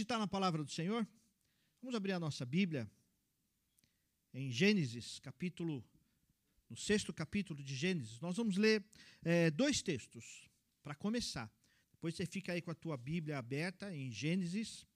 meditar na palavra do Senhor? Vamos abrir a nossa Bíblia em Gênesis, capítulo, no sexto capítulo de Gênesis. Nós vamos ler é, dois textos para começar. Depois você fica aí com a tua Bíblia aberta em Gênesis.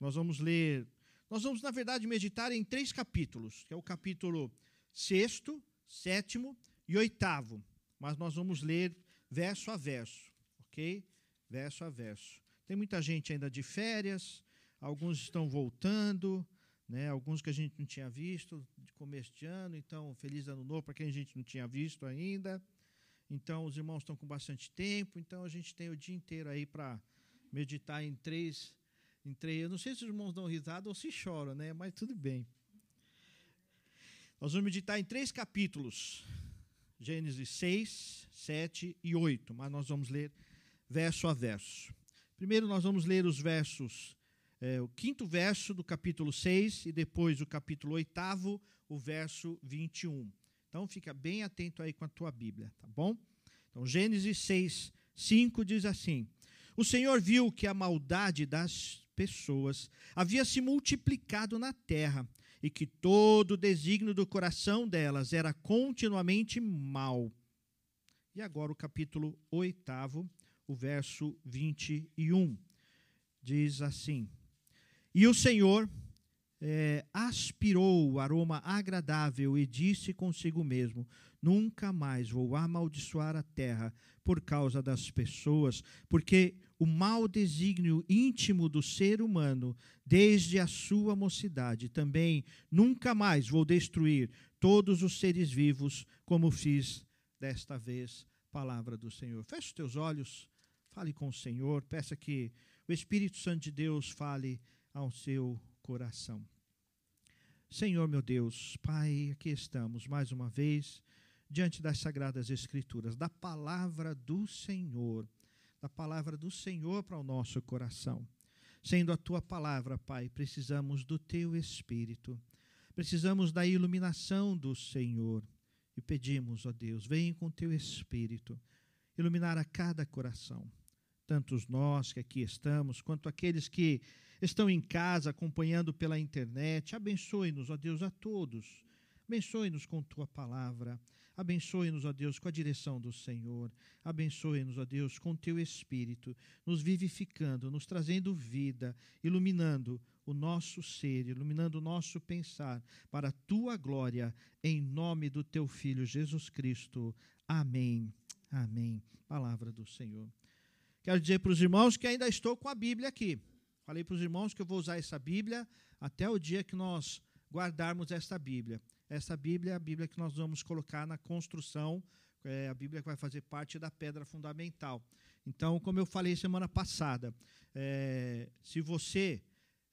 Nós vamos ler, nós vamos, na verdade, meditar em três capítulos, que é o capítulo sexto, sétimo e oitavo. Mas nós vamos ler verso a verso, ok? Verso a verso. Tem muita gente ainda de férias, alguns estão voltando, né? alguns que a gente não tinha visto de começo de ano, então feliz ano novo para quem a gente não tinha visto ainda. Então os irmãos estão com bastante tempo, então a gente tem o dia inteiro aí para meditar em três, em três. Eu não sei se os irmãos dão risada ou se choram, né? Mas tudo bem. Nós vamos meditar em três capítulos. Gênesis 6, 7 e 8, mas nós vamos ler verso a verso. Primeiro nós vamos ler os versos, é, o quinto verso do capítulo 6 e depois o capítulo oitavo, o verso 21. Então fica bem atento aí com a tua Bíblia, tá bom? Então Gênesis 6, 5 diz assim: O Senhor viu que a maldade das pessoas havia se multiplicado na terra e que todo o desígnio do coração delas era continuamente mal. E agora o capítulo 8, o verso 21, diz assim: E o Senhor é, aspirou o aroma agradável e disse consigo mesmo: Nunca mais vou amaldiçoar a terra por causa das pessoas, porque o mau desígnio íntimo do ser humano, desde a sua mocidade, também nunca mais vou destruir todos os seres vivos, como fiz desta vez. Palavra do Senhor. Feche os teus olhos, fale com o Senhor, peça que o Espírito Santo de Deus fale ao seu coração. Senhor meu Deus, Pai, aqui estamos mais uma vez diante das sagradas Escrituras, da palavra do Senhor, da palavra do Senhor para o nosso coração. Sendo a tua palavra, Pai, precisamos do teu Espírito, precisamos da iluminação do Senhor e pedimos, ó Deus, vem com teu Espírito iluminar a cada coração, tanto nós que aqui estamos, quanto aqueles que estão em casa acompanhando pela internet. Abençoe-nos, ó Deus, a todos. Abençoe-nos com tua palavra. Abençoe-nos, ó Deus, com a direção do Senhor. Abençoe-nos, ó Deus, com teu espírito, nos vivificando, nos trazendo vida, iluminando o nosso ser, iluminando o nosso pensar para a tua glória, em nome do teu filho Jesus Cristo. Amém. Amém. Palavra do Senhor. Quero dizer para os irmãos que ainda estou com a Bíblia aqui. Falei para os irmãos que eu vou usar essa Bíblia até o dia que nós guardarmos esta Bíblia. Essa Bíblia é a Bíblia que nós vamos colocar na construção, é a Bíblia que vai fazer parte da pedra fundamental. Então, como eu falei semana passada, é, se você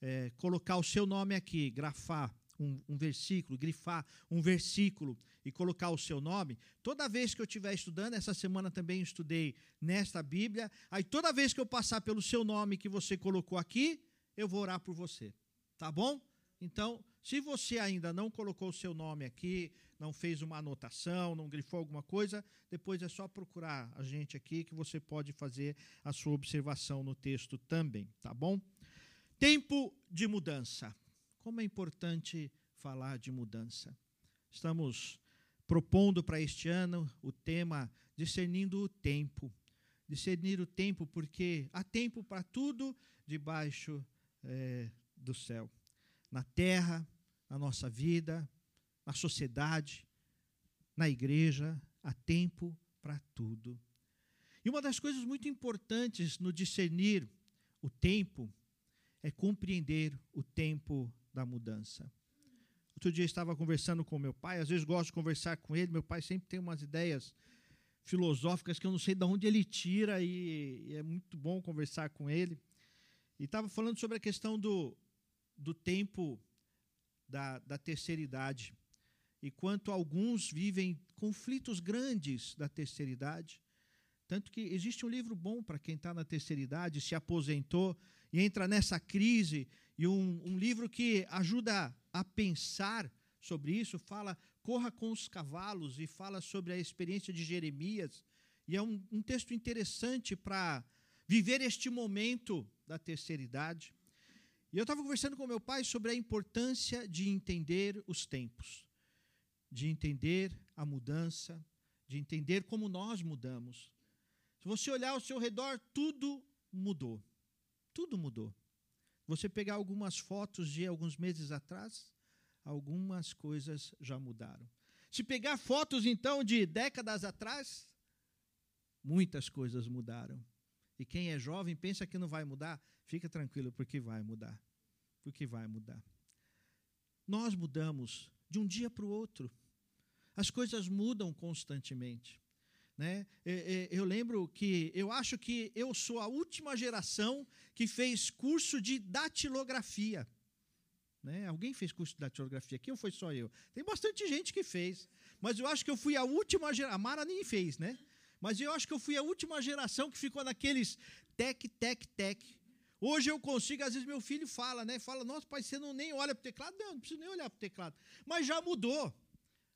é, colocar o seu nome aqui, grafar um, um, versículo, grifar um versículo e colocar o seu nome, toda vez que eu estiver estudando, essa semana também estudei nesta Bíblia, aí toda vez que eu passar pelo seu nome que você colocou aqui, eu vou orar por você. Tá bom? Então, se você ainda não colocou o seu nome aqui, não fez uma anotação, não grifou alguma coisa, depois é só procurar a gente aqui que você pode fazer a sua observação no texto também, tá bom? Tempo de mudança. Como é importante falar de mudança. Estamos propondo para este ano o tema discernindo o tempo. Discernir o tempo, porque há tempo para tudo debaixo é, do céu. Na terra, na nossa vida, na sociedade, na igreja, há tempo para tudo. E uma das coisas muito importantes no discernir o tempo é compreender o tempo da mudança. Outro dia eu estava conversando com meu pai, às vezes gosto de conversar com ele, meu pai sempre tem umas ideias filosóficas que eu não sei de onde ele tira e, é muito bom conversar com ele. E estava falando sobre a questão do, do tempo da, da terceira idade e quanto alguns vivem conflitos grandes da terceira idade. Tanto que existe um livro bom para quem está na terceira idade, se aposentou e entra nessa crise e um, um livro que ajuda a pensar sobre isso, fala Corra com os Cavalos e fala sobre a experiência de Jeremias. E é um, um texto interessante para viver este momento da terceira idade. E eu estava conversando com meu pai sobre a importância de entender os tempos, de entender a mudança, de entender como nós mudamos. Se você olhar ao seu redor, tudo mudou. Tudo mudou. Você pegar algumas fotos de alguns meses atrás, algumas coisas já mudaram. Se pegar fotos, então, de décadas atrás, muitas coisas mudaram. E quem é jovem pensa que não vai mudar, fica tranquilo, porque vai mudar. Porque vai mudar. Nós mudamos de um dia para o outro. As coisas mudam constantemente. Né? Eu lembro que eu acho que eu sou a última geração que fez curso de datilografia. Né? Alguém fez curso de datilografia aqui ou foi só eu? Tem bastante gente que fez. Mas eu acho que eu fui a última geração. A Mara nem fez, né? Mas eu acho que eu fui a última geração que ficou naqueles tec, tec, tec. Hoje eu consigo, às vezes meu filho fala, né? Fala, nossa, pai, você não nem olha para o teclado? Não, não preciso nem olhar para o teclado. Mas já mudou.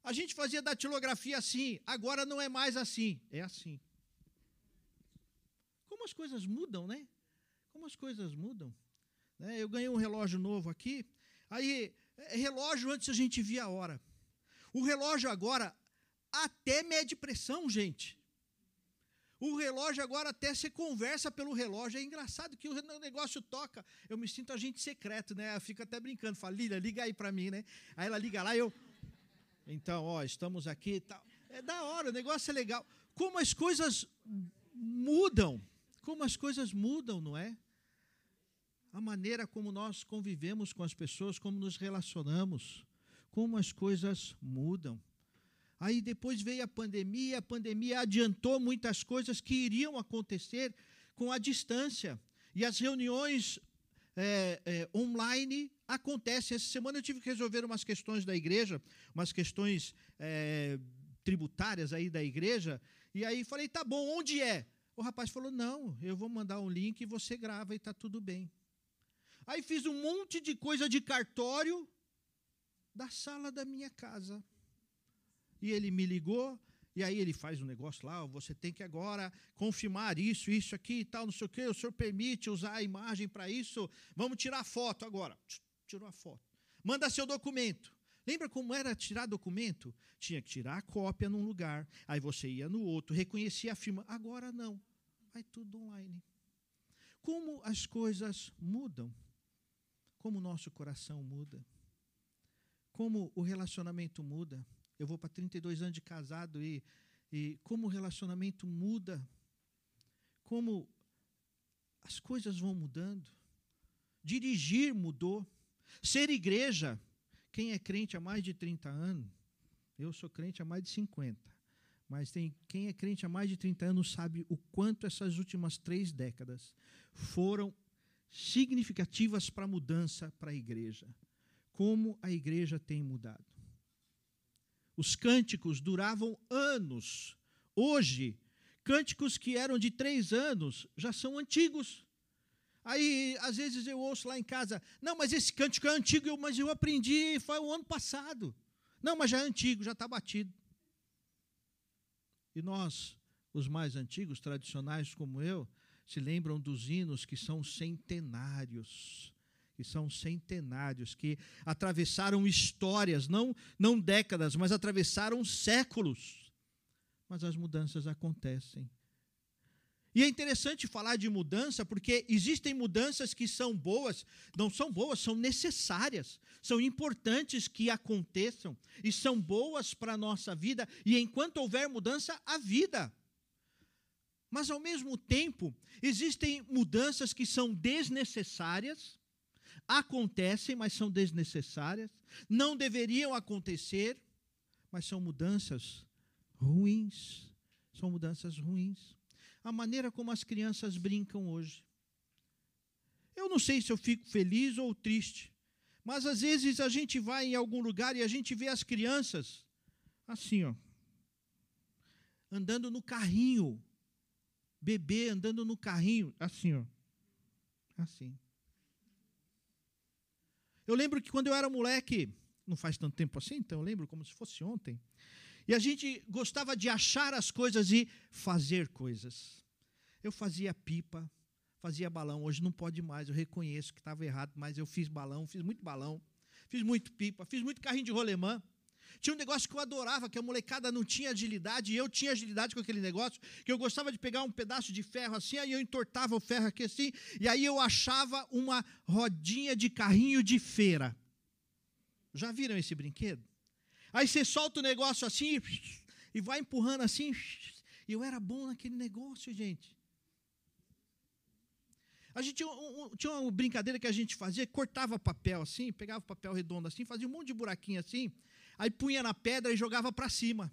A gente fazia datilografia assim, agora não é mais assim. É assim. Como as coisas mudam, né? Como as coisas mudam. Né? Eu ganhei um relógio novo aqui. Aí, é, relógio antes a gente via a hora. O relógio agora até mede pressão, gente. O relógio agora até você conversa pelo relógio. É engraçado que o negócio toca. Eu me sinto agente secreto, né? Eu fico até brincando. Falo, Lília, liga aí para mim, né? Aí ela liga lá eu. Então, ó, estamos aqui e tal. É da hora, o negócio é legal. Como as coisas mudam. Como as coisas mudam, não é? A maneira como nós convivemos com as pessoas, como nos relacionamos como as coisas mudam. Aí depois veio a pandemia, a pandemia adiantou muitas coisas que iriam acontecer com a distância. E as reuniões é, é, online acontecem. Essa semana eu tive que resolver umas questões da igreja, umas questões é, tributárias aí da igreja. E aí falei, tá bom, onde é? O rapaz falou, não, eu vou mandar um link e você grava e está tudo bem. Aí fiz um monte de coisa de cartório da sala da minha casa. E ele me ligou, e aí ele faz um negócio lá, você tem que agora confirmar isso, isso aqui e tal, não sei o quê, o senhor permite usar a imagem para isso, vamos tirar foto agora. Tirou a foto. Manda seu documento. Lembra como era tirar documento? Tinha que tirar a cópia num lugar, aí você ia no outro, reconhecia a firma. Agora não, vai tudo online. Como as coisas mudam, como o nosso coração muda como o relacionamento muda. Eu vou para 32 anos de casado e, e como o relacionamento muda, como as coisas vão mudando. Dirigir mudou. Ser igreja, quem é crente há mais de 30 anos, eu sou crente há mais de 50, mas tem, quem é crente há mais de 30 anos sabe o quanto essas últimas três décadas foram significativas para a mudança para a igreja como a igreja tem mudado. Os cânticos duravam anos. Hoje, cânticos que eram de três anos já são antigos. Aí, às vezes, eu ouço lá em casa, não, mas esse cântico é antigo, mas eu aprendi, foi o ano passado. Não, mas já é antigo, já está batido. E nós, os mais antigos, tradicionais como eu, se lembram dos hinos que são centenários que são centenários, que atravessaram histórias, não, não décadas, mas atravessaram séculos. Mas as mudanças acontecem. E é interessante falar de mudança, porque existem mudanças que são boas, não são boas, são necessárias, são importantes que aconteçam e são boas para a nossa vida, e enquanto houver mudança, a vida. Mas, ao mesmo tempo, existem mudanças que são desnecessárias acontecem, mas são desnecessárias, não deveriam acontecer, mas são mudanças ruins. São mudanças ruins. A maneira como as crianças brincam hoje. Eu não sei se eu fico feliz ou triste, mas às vezes a gente vai em algum lugar e a gente vê as crianças assim, ó, andando no carrinho, bebê andando no carrinho, assim, ó, assim. Eu lembro que quando eu era moleque, não faz tanto tempo assim, então eu lembro como se fosse ontem. E a gente gostava de achar as coisas e fazer coisas. Eu fazia pipa, fazia balão. Hoje não pode mais, eu reconheço que estava errado, mas eu fiz balão, fiz muito balão, fiz muito pipa, fiz muito carrinho de rolemã. Tinha um negócio que eu adorava, que a molecada não tinha agilidade, e eu tinha agilidade com aquele negócio, que eu gostava de pegar um pedaço de ferro assim, aí eu entortava o ferro aqui assim, e aí eu achava uma rodinha de carrinho de feira. Já viram esse brinquedo? Aí você solta o negócio assim, e vai empurrando assim, e eu era bom naquele negócio, gente. A gente tinha, um, tinha uma brincadeira que a gente fazia, cortava papel assim, pegava papel redondo assim, fazia um monte de buraquinho assim, aí punha na pedra e jogava para cima.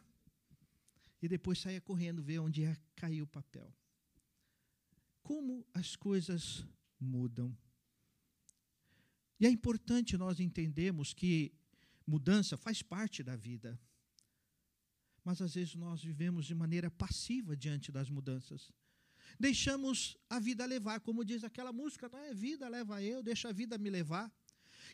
E depois saía correndo ver onde ia cair o papel. Como as coisas mudam. E é importante nós entendermos que mudança faz parte da vida. Mas às vezes nós vivemos de maneira passiva diante das mudanças. Deixamos a vida levar, como diz aquela música, não é vida leva eu, deixa a vida me levar.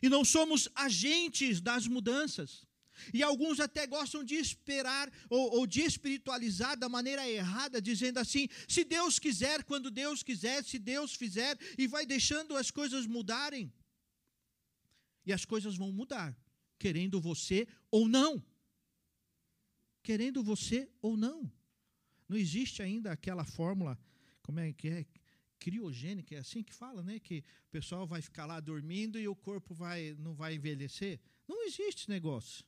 E não somos agentes das mudanças. E alguns até gostam de esperar ou, ou, de espiritualizar da maneira errada, dizendo assim: se Deus quiser, quando Deus quiser, se Deus fizer, e vai deixando as coisas mudarem. E as coisas vão mudar, querendo você ou não. Querendo você ou não. Não existe ainda aquela fórmula, como é que é? Criogênica, é assim que fala, né? Que o pessoal vai ficar lá dormindo e o corpo vai, não vai envelhecer. Não existe negócio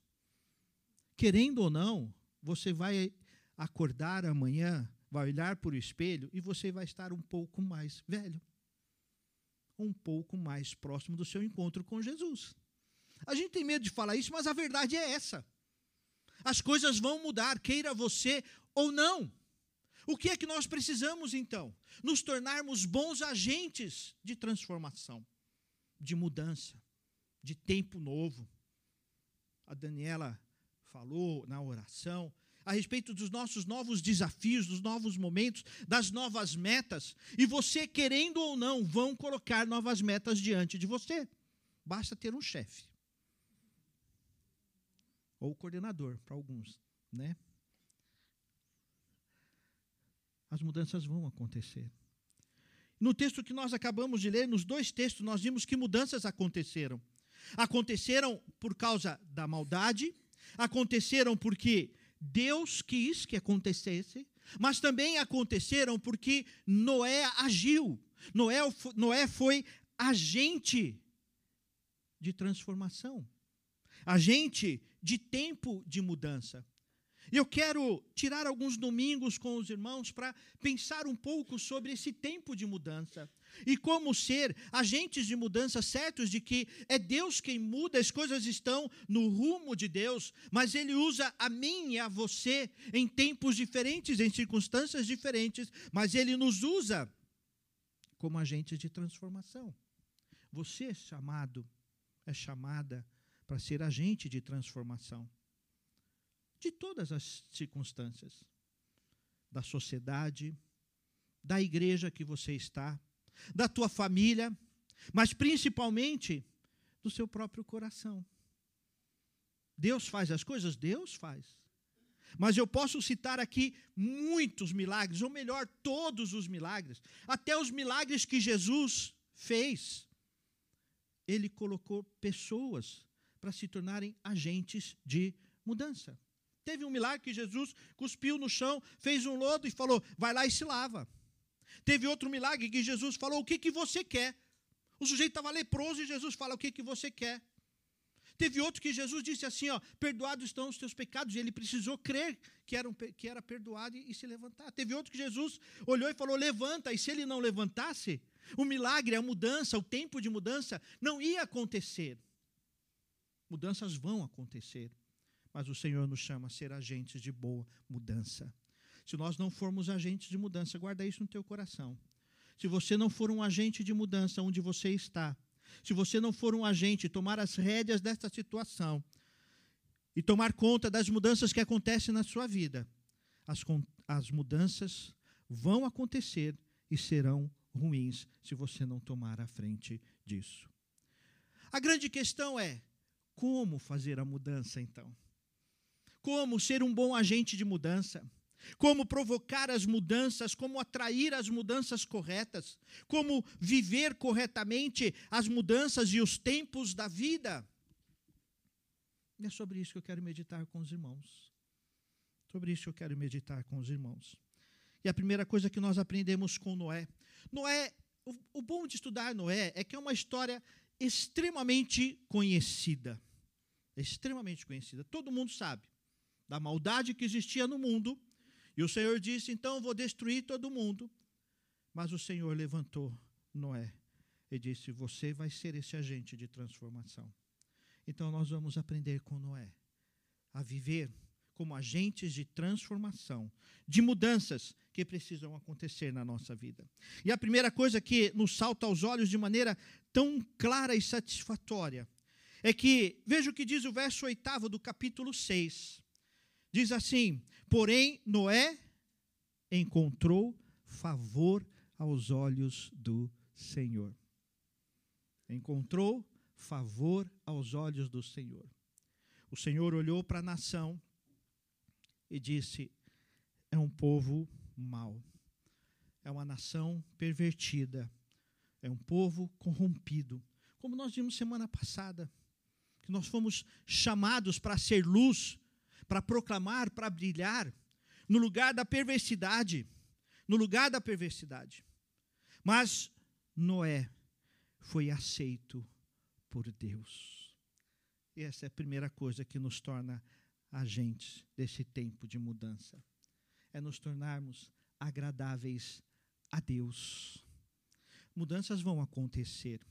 querendo ou não, você vai acordar amanhã, vai olhar para o espelho e você vai estar um pouco mais velho. Um pouco mais próximo do seu encontro com Jesus. A gente tem medo de falar isso, mas a verdade é essa. As coisas vão mudar, queira você ou não. O que é que nós precisamos então? Nos tornarmos bons agentes de transformação, de mudança, de tempo novo. A Daniela falou na oração, a respeito dos nossos novos desafios, dos novos momentos, das novas metas, e você, querendo ou não, vão colocar novas metas diante de você. Basta ter um chefe. Ou coordenador, para alguns, né? As mudanças vão acontecer. No texto que nós acabamos de ler, nos dois textos, nós vimos que mudanças aconteceram. Aconteceram por causa da maldade aconteceram porque Deus quis que acontecesse, mas também aconteceram porque Noé agiu. Noé, Noé foi agente de transformação, agente de tempo de mudança. E eu quero tirar alguns domingos com os irmãos para pensar um pouco sobre esse tempo de mudança e como ser agentes de mudança certos de que é Deus quem muda, as coisas estão no rumo de Deus, mas Ele usa a mim e a você em tempos diferentes, em circunstâncias diferentes, mas Ele nos usa como agentes de transformação. Você é chamado, é chamada para ser agente de transformação de todas as circunstâncias da sociedade, da igreja que você está, da tua família, mas principalmente do seu próprio coração. Deus faz as coisas? Deus faz. Mas eu posso citar aqui muitos milagres, ou melhor, todos os milagres, até os milagres que Jesus fez. Ele colocou pessoas para se tornarem agentes de mudança. Teve um milagre que Jesus cuspiu no chão, fez um lodo e falou: vai lá e se lava. Teve outro milagre que Jesus falou: O que, que você quer? O sujeito estava leproso e Jesus fala: O que, que você quer? Teve outro que Jesus disse assim: ó, Perdoados estão os teus pecados, e ele precisou crer que era, um, que era perdoado e, e se levantar. Teve outro que Jesus olhou e falou: Levanta, e se ele não levantasse, o milagre, a mudança, o tempo de mudança não ia acontecer. Mudanças vão acontecer, mas o Senhor nos chama a ser agentes de boa mudança. Se nós não formos agentes de mudança, guarda isso no teu coração. Se você não for um agente de mudança onde você está, se você não for um agente, tomar as rédeas desta situação e tomar conta das mudanças que acontecem na sua vida, as, as mudanças vão acontecer e serão ruins se você não tomar a frente disso. A grande questão é como fazer a mudança então? Como ser um bom agente de mudança? como provocar as mudanças, como atrair as mudanças corretas, como viver corretamente as mudanças e os tempos da vida. E é sobre isso que eu quero meditar com os irmãos. Sobre isso que eu quero meditar com os irmãos. E a primeira coisa que nós aprendemos com Noé. Noé, o, o bom de estudar Noé é que é uma história extremamente conhecida. Extremamente conhecida. Todo mundo sabe da maldade que existia no mundo. E o Senhor disse: então eu vou destruir todo mundo. Mas o Senhor levantou Noé e disse: Você vai ser esse agente de transformação. Então nós vamos aprender com Noé a viver como agentes de transformação, de mudanças que precisam acontecer na nossa vida. E a primeira coisa que nos salta aos olhos de maneira tão clara e satisfatória é que, veja o que diz o verso oitavo do capítulo 6. Diz assim: Porém, Noé encontrou favor aos olhos do Senhor. Encontrou favor aos olhos do Senhor. O Senhor olhou para a nação e disse: É um povo mau, é uma nação pervertida, é um povo corrompido. Como nós vimos semana passada, que nós fomos chamados para ser luz, para proclamar, para brilhar, no lugar da perversidade, no lugar da perversidade. Mas Noé foi aceito por Deus. E essa é a primeira coisa que nos torna agentes desse tempo de mudança. É nos tornarmos agradáveis a Deus. Mudanças vão acontecer.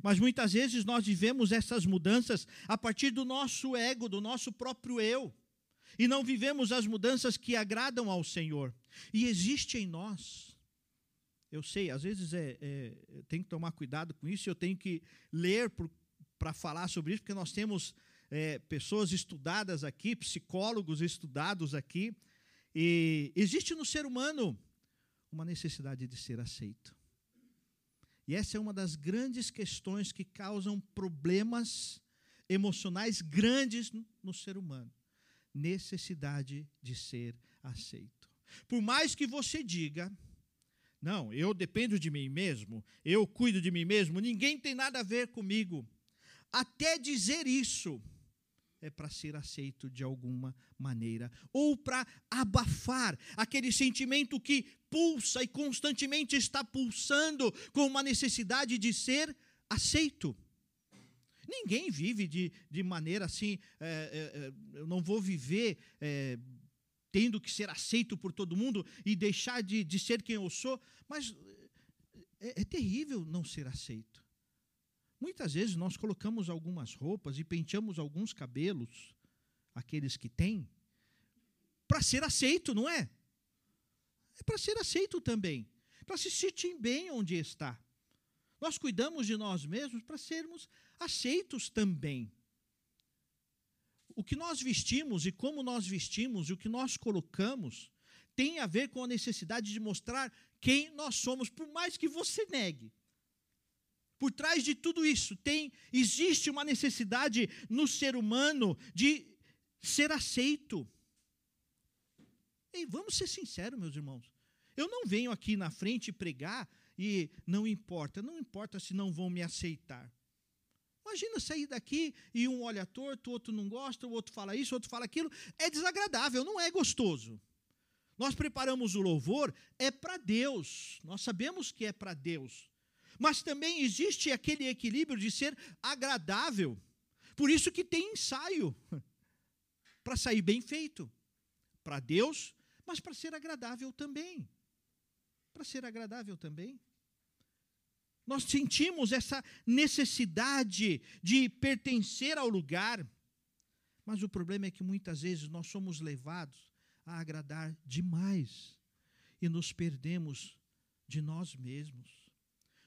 Mas muitas vezes nós vivemos essas mudanças a partir do nosso ego, do nosso próprio eu. E não vivemos as mudanças que agradam ao Senhor. E existe em nós. Eu sei, às vezes é, é, tem que tomar cuidado com isso, eu tenho que ler para falar sobre isso, porque nós temos é, pessoas estudadas aqui, psicólogos estudados aqui, e existe no ser humano uma necessidade de ser aceito. E essa é uma das grandes questões que causam problemas emocionais grandes no ser humano. Necessidade de ser aceito. Por mais que você diga, não, eu dependo de mim mesmo, eu cuido de mim mesmo, ninguém tem nada a ver comigo. Até dizer isso é para ser aceito de alguma maneira, ou para abafar aquele sentimento que pulsa e constantemente está pulsando com uma necessidade de ser aceito. Ninguém vive de, de maneira assim, é, é, é eu não vou viver é, tendo que ser aceito por todo mundo e deixar de, de ser quem eu sou, mas é, é terrível não ser aceito. Muitas vezes nós colocamos algumas roupas e penteamos alguns cabelos, aqueles que têm, para ser aceito, não é? É para ser aceito também, para se sentir bem onde está. Nós cuidamos de nós mesmos para sermos aceitos também. O que nós vestimos e como nós vestimos e o que nós colocamos tem a ver com a necessidade de mostrar quem nós somos, por mais que você negue. Por trás de tudo isso tem existe uma necessidade no ser humano de ser aceito. E vamos ser sinceros, meus irmãos. Eu não venho aqui na frente pregar e não importa, não importa se não vão me aceitar. Imagina sair daqui e um olha torto, o outro não gosta, o outro fala isso, o outro fala aquilo. É desagradável, não é gostoso. Nós preparamos o louvor, é para Deus. Nós sabemos que é para Deus. Mas também existe aquele equilíbrio de ser agradável. Por isso que tem ensaio para sair bem feito para Deus, mas para ser agradável também. Para ser agradável também. Nós sentimos essa necessidade de pertencer ao lugar, mas o problema é que muitas vezes nós somos levados a agradar demais e nos perdemos de nós mesmos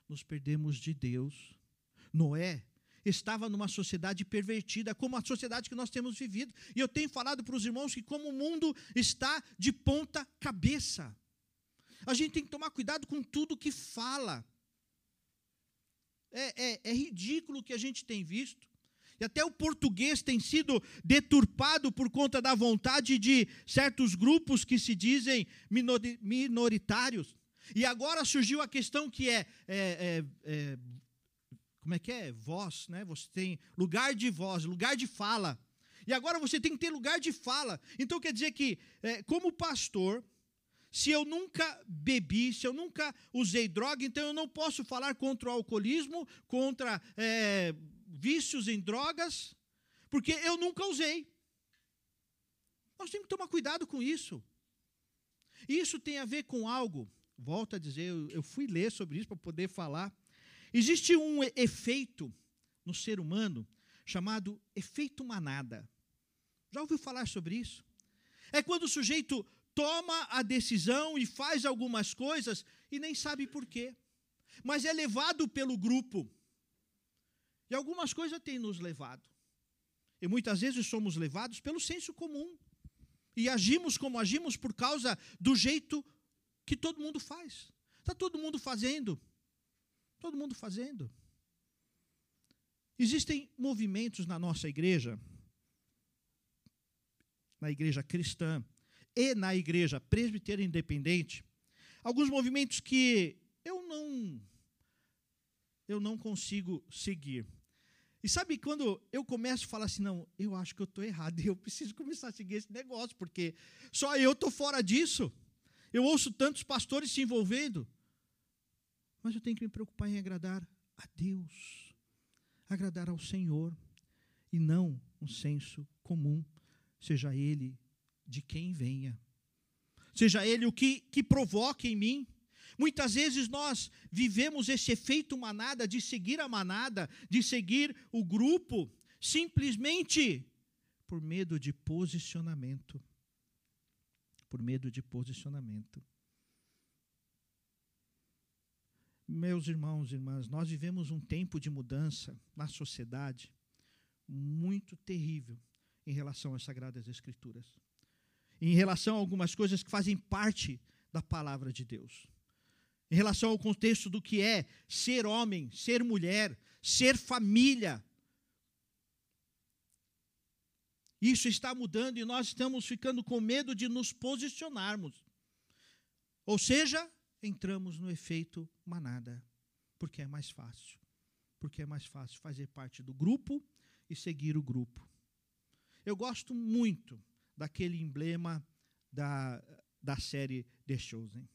nos perdemos de Deus. Noé estava numa sociedade pervertida, como a sociedade que nós temos vivido. E eu tenho falado para os irmãos que, como o mundo está de ponta cabeça, a gente tem que tomar cuidado com tudo que fala. É, é, é ridículo o que a gente tem visto. E até o português tem sido deturpado por conta da vontade de certos grupos que se dizem minoritários. E agora surgiu a questão que é, é, é, é como é que é? Voz, né? Você tem lugar de voz, lugar de fala. E agora você tem que ter lugar de fala. Então quer dizer que, é, como pastor, se eu nunca bebi, se eu nunca usei droga, então eu não posso falar contra o alcoolismo, contra é, vícios em drogas, porque eu nunca usei. Nós temos que tomar cuidado com isso. Isso tem a ver com algo, volto a dizer, eu, eu fui ler sobre isso para poder falar. Existe um efeito no ser humano chamado efeito manada. Já ouviu falar sobre isso? É quando o sujeito toma a decisão e faz algumas coisas e nem sabe por quê, mas é levado pelo grupo. E algumas coisas têm nos levado. E muitas vezes somos levados pelo senso comum. E agimos como agimos por causa do jeito que todo mundo faz. Está todo mundo fazendo. Todo mundo fazendo. Existem movimentos na nossa igreja, na igreja cristã e na igreja presbiteriana independente, alguns movimentos que eu não eu não consigo seguir. E sabe quando eu começo a falar assim, não, eu acho que eu estou errado, eu preciso começar a seguir esse negócio, porque só eu estou fora disso. Eu ouço tantos pastores se envolvendo, mas eu tenho que me preocupar em agradar a Deus, agradar ao Senhor, e não um senso comum, seja ele de quem venha, seja ele o que, que provoque em mim. Muitas vezes nós vivemos esse efeito manada de seguir a manada, de seguir o grupo, simplesmente por medo de posicionamento. Por medo de posicionamento. Meus irmãos e irmãs, nós vivemos um tempo de mudança na sociedade muito terrível em relação às Sagradas Escrituras, em relação a algumas coisas que fazem parte da palavra de Deus em relação ao contexto do que é ser homem, ser mulher, ser família. Isso está mudando e nós estamos ficando com medo de nos posicionarmos. Ou seja, entramos no efeito manada, porque é mais fácil. Porque é mais fácil fazer parte do grupo e seguir o grupo. Eu gosto muito daquele emblema da, da série The Chosen.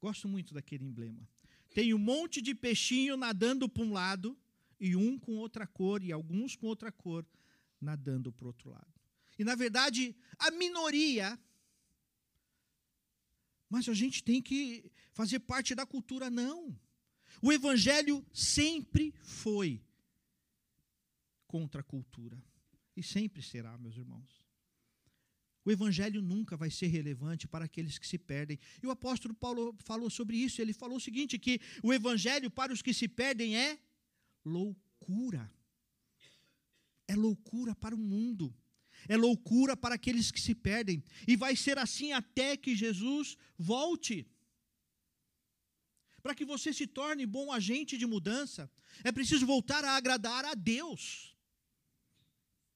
Gosto muito daquele emblema. Tem um monte de peixinho nadando para um lado e um com outra cor e alguns com outra cor nadando para o outro lado. E na verdade, a minoria mas a gente tem que fazer parte da cultura não. O evangelho sempre foi contra a cultura e sempre será, meus irmãos. O evangelho nunca vai ser relevante para aqueles que se perdem. E o apóstolo Paulo falou sobre isso. Ele falou o seguinte: que o evangelho para os que se perdem é loucura. É loucura para o mundo. É loucura para aqueles que se perdem. E vai ser assim até que Jesus volte. Para que você se torne bom agente de mudança, é preciso voltar a agradar a Deus.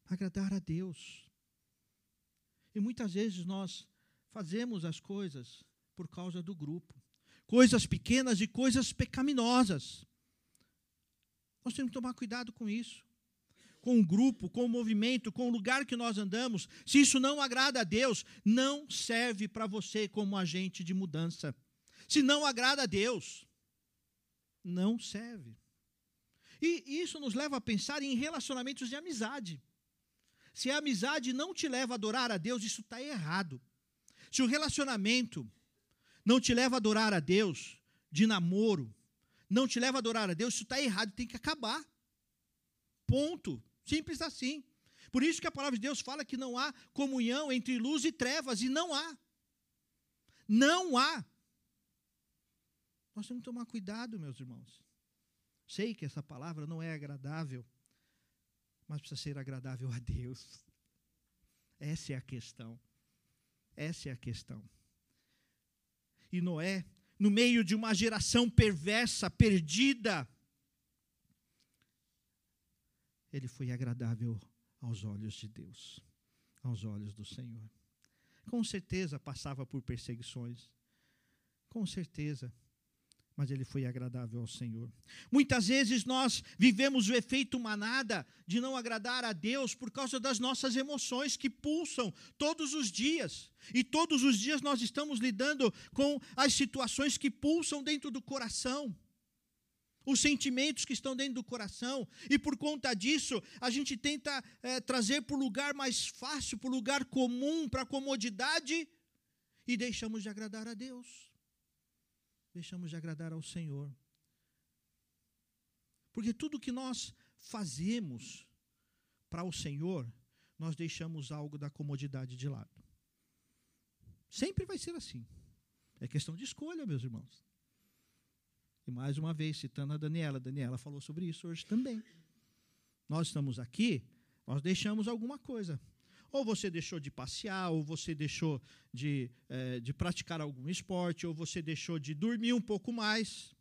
Agradar a Deus. E muitas vezes nós fazemos as coisas por causa do grupo. Coisas pequenas e coisas pecaminosas. Nós temos que tomar cuidado com isso. Com o grupo, com o movimento, com o lugar que nós andamos. Se isso não agrada a Deus, não serve para você como agente de mudança. Se não agrada a Deus, não serve. E isso nos leva a pensar em relacionamentos de amizade. Se a amizade não te leva a adorar a Deus, isso está errado. Se o relacionamento não te leva a adorar a Deus, de namoro, não te leva a adorar a Deus, isso está errado, tem que acabar. Ponto. Simples assim. Por isso que a palavra de Deus fala que não há comunhão entre luz e trevas, e não há. Não há. Nós temos que tomar cuidado, meus irmãos. Sei que essa palavra não é agradável, mas precisa ser agradável a Deus. Essa é a questão. Essa é a questão. E Noé, no meio de uma geração perversa, perdida, ele foi agradável aos olhos de Deus, aos olhos do Senhor. Com certeza passava por perseguições, com certeza mas ele foi agradável ao Senhor. Muitas vezes nós vivemos o efeito manada de não agradar a Deus por causa das nossas emoções que pulsam todos os dias. E todos os dias nós estamos lidando com as situações que pulsam dentro do coração. Os sentimentos que estão dentro do coração, e por conta disso, a gente tenta é, trazer para o lugar mais fácil, para o lugar comum, para a comodidade, e deixamos de agradar a Deus deixamos de agradar ao Senhor. Porque tudo que nós fazemos para o Senhor, nós deixamos algo da comodidade de lado. Sempre vai ser assim. É questão de escolha, meus irmãos. E mais uma vez, citando a Daniela, Daniela falou sobre isso hoje também. Nós estamos aqui, nós deixamos alguma coisa. Ou você deixou de passear, ou você deixou de, é, de praticar algum esporte, ou você deixou de dormir um pouco mais.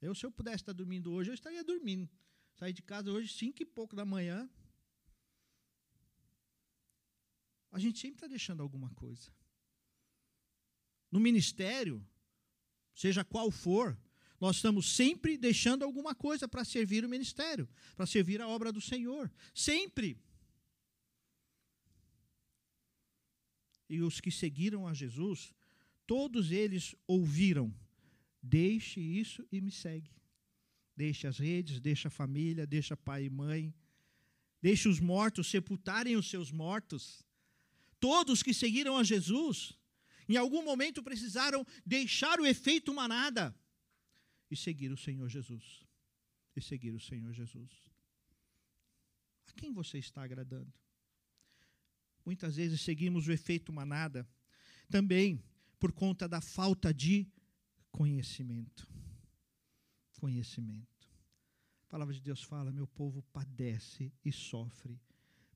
Eu, se eu pudesse estar dormindo hoje, eu estaria dormindo. Saí de casa hoje, cinco e pouco da manhã. A gente sempre está deixando alguma coisa. No ministério, seja qual for, nós estamos sempre deixando alguma coisa para servir o ministério, para servir a obra do Senhor. Sempre. E os que seguiram a Jesus, todos eles ouviram: deixe isso e me segue. Deixe as redes, deixe a família, deixe pai e mãe, deixe os mortos sepultarem os seus mortos. Todos que seguiram a Jesus, em algum momento precisaram deixar o efeito manada e seguir o Senhor Jesus. E seguir o Senhor Jesus. A quem você está agradando? Muitas vezes seguimos o efeito manada também por conta da falta de conhecimento. Conhecimento. A palavra de Deus fala: meu povo padece e sofre